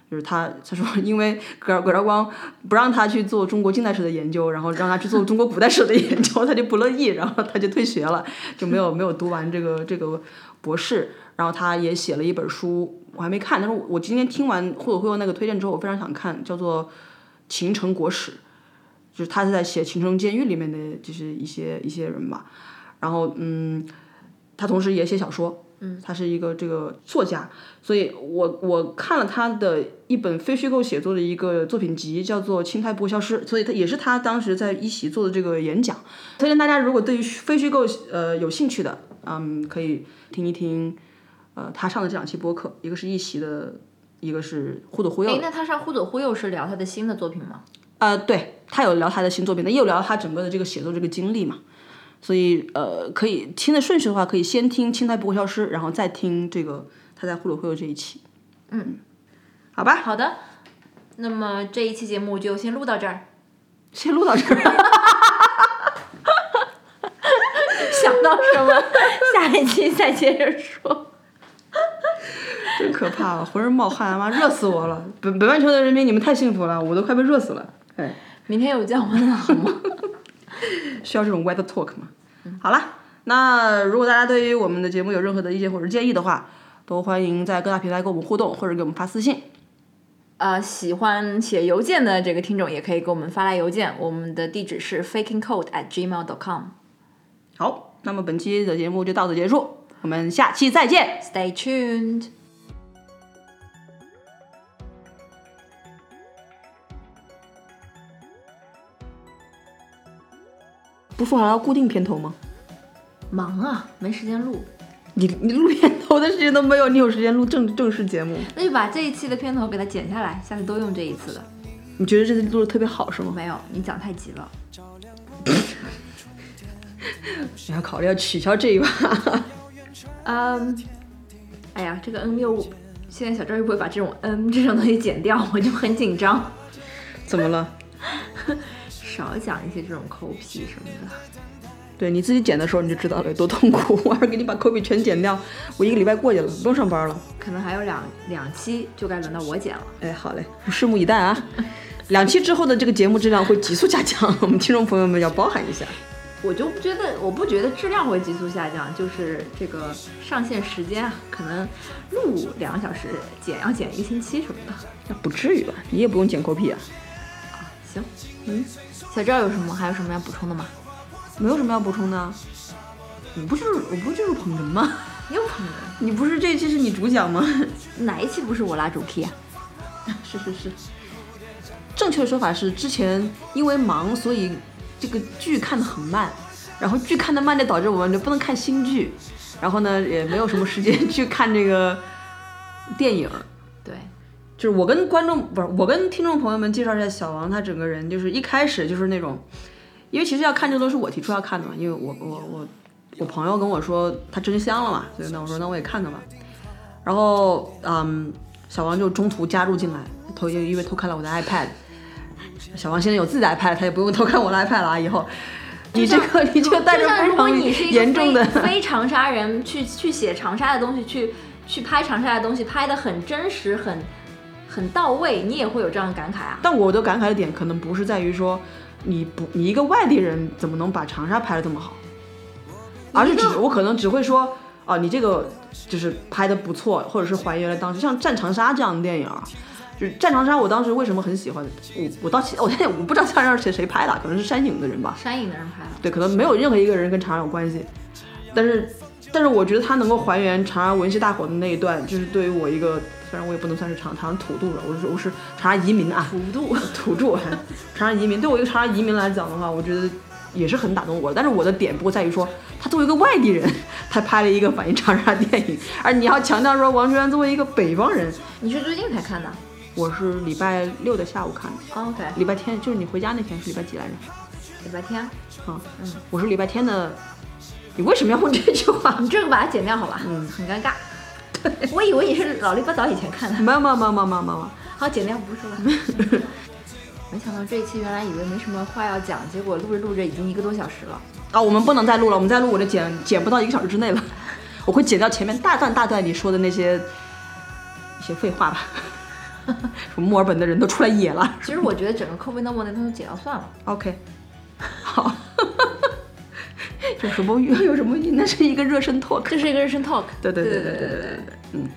就是他他说因为葛葛兆光不让他去做中国近代史的研究，然后让他去做中国古代史的研究，他就不乐意，然后他就退学了，就没有没有读完这个这个博士。然后他也写了一本书，我还没看，但是我今天听完或者会有那个推荐之后，我非常想看，叫做《秦城国史》，就是他是在写秦城监狱里面的就是一些一些人吧。然后嗯。他同时也写小说，嗯，他是一个这个作家，所以我我看了他的一本非虚构写作的一个作品集，叫做《青苔不消失》，所以他也是他当时在一席做的这个演讲。推荐大家如果对于非虚构呃有兴趣的，嗯，可以听一听呃，他上的这两期播客，一个是一席的，一个是忽左忽右哎，那他上《忽左忽右》是聊他的新的作品吗？呃，对他有聊他的新作品，那也有聊他整个的这个写作这个经历嘛。所以呃，可以听的顺序的话，可以先听《青苔不会消失》，然后再听这个他在忽左忽右这一期。嗯，好吧，好的，那么这一期节目就先录到这儿。先录到这儿。想到什么，下一期再接着说。真可怕啊，浑身冒汗，妈热死我了！北北半球的人民，你们太幸福了，我都快被热死了。哎，明天有降温了好吗？需要这种 weather talk 吗？好了，那如果大家对于我们的节目有任何的意见或者建议的话，都欢迎在各大平台跟我们互动，或者给我们发私信。呃，喜欢写邮件的这个听众也可以给我们发来邮件，我们的地址是 fakingcode at gmail dot com。好，那么本期的节目就到此结束，我们下期再见。Stay tuned。不说还要固定片头吗？忙啊，没时间录，你你录片头的时间都没有，你有时间录正正式节目？那就把这一期的片头给它剪下来，下次都用这一次的。你觉得这次录的特别好是吗？没有，你讲太急了。你要考虑要取消这一把。嗯，哎呀，这个嗯又，现在小赵又不会把这种 N 这种东西剪掉，我就很紧张。怎么了？少讲一些这种抠皮什么的。对你自己剪的时候你就知道了有多痛苦。我要是给你把抠皮全剪掉，我一个礼拜过去了，不用上班了。可能还有两两期就该轮到我剪了。哎，好嘞，拭目以待啊！两期之后的这个节目质量会急速下降，我们听众朋友们要包涵一下。我就不觉得，我不觉得质量会急速下降，就是这个上线时间啊，可能录两个小时，剪要剪一个星期什么的。那不至于吧？你也不用剪口笔啊。行，嗯，小赵有什么还有什么要补充的吗？没有什么要补充的。你不就是我不就是捧哏吗？又捧人，你不是这一期是你主讲吗？哪一期不是我拉主 key 啊？是是是。正确的说法是，之前因为忙，所以这个剧看得很慢，然后剧看得慢就导致我们就不能看新剧，然后呢也没有什么时间去看这个电影。对，就是我跟观众不是我跟听众朋友们介绍一下小王，他整个人就是一开始就是那种，因为其实要看这都是我提出要看的嘛，因为我我我我朋友跟我说他真香了嘛，所以那我说那我也看看吧。然后嗯，小王就中途加入进来，偷因因为偷看了我的 iPad。小王现在有自己的 iPad，他也不用偷看我的 iPad 了啊。以后你这个你这个带着非常你是一个严重的非非长沙人，去去写长沙的东西，去去拍长沙的东西，拍的很真实，很很到位，你也会有这样的感慨啊。但我的感慨的点可能不是在于说你不你一个外地人怎么能把长沙拍的这么好，而是只我可能只会说啊，你这个就是拍的不错，或者是还原了当时像《战长沙》这样的电影啊。就是《战长沙》，我当时为什么很喜欢？我我到现我现在我不知道《战长沙》是谁谁拍的，可能是山影的人吧。山影的人拍的，对，可能没有任何一个人跟长沙有关系，但是但是我觉得他能够还原长沙文戏大火的那一段，就是对于我一个虽然我也不能算是长长沙土著了，我是我是长沙移民啊，土著 土著，长沙移民，对我一个长沙移民来讲的话，我觉得也是很打动我的。但是我的点不会在于说他作为一个外地人，他拍了一个反映长沙的电影，而你要强调说王全安作为一个北方人，你是最近才看的我是礼拜六的下午看的，？OK，礼拜天就是你回家那天是礼拜几来着？礼拜天，嗯，嗯，我是礼拜天的。你为什么要问这句话？你这个把它剪掉好吧？嗯很尴尬。我以为你是老里八早以前看的，没有没有没有没有没有好剪掉不说了。没想到这一期原来以为没什么话要讲，结果录着录着已经一个多小时了。啊，我们不能再录了，我们再录我就剪剪不到一个小时之内了，我会剪掉前面大段大段你说的那些一些废话吧。什么墨尔本的人都出来野了。其实我觉得整个 COVID n o 那东西剪掉算了。OK，好，有什么 有什么？那是一个热身 talk。这是一个热身 talk。对对对对对对对对对，嗯，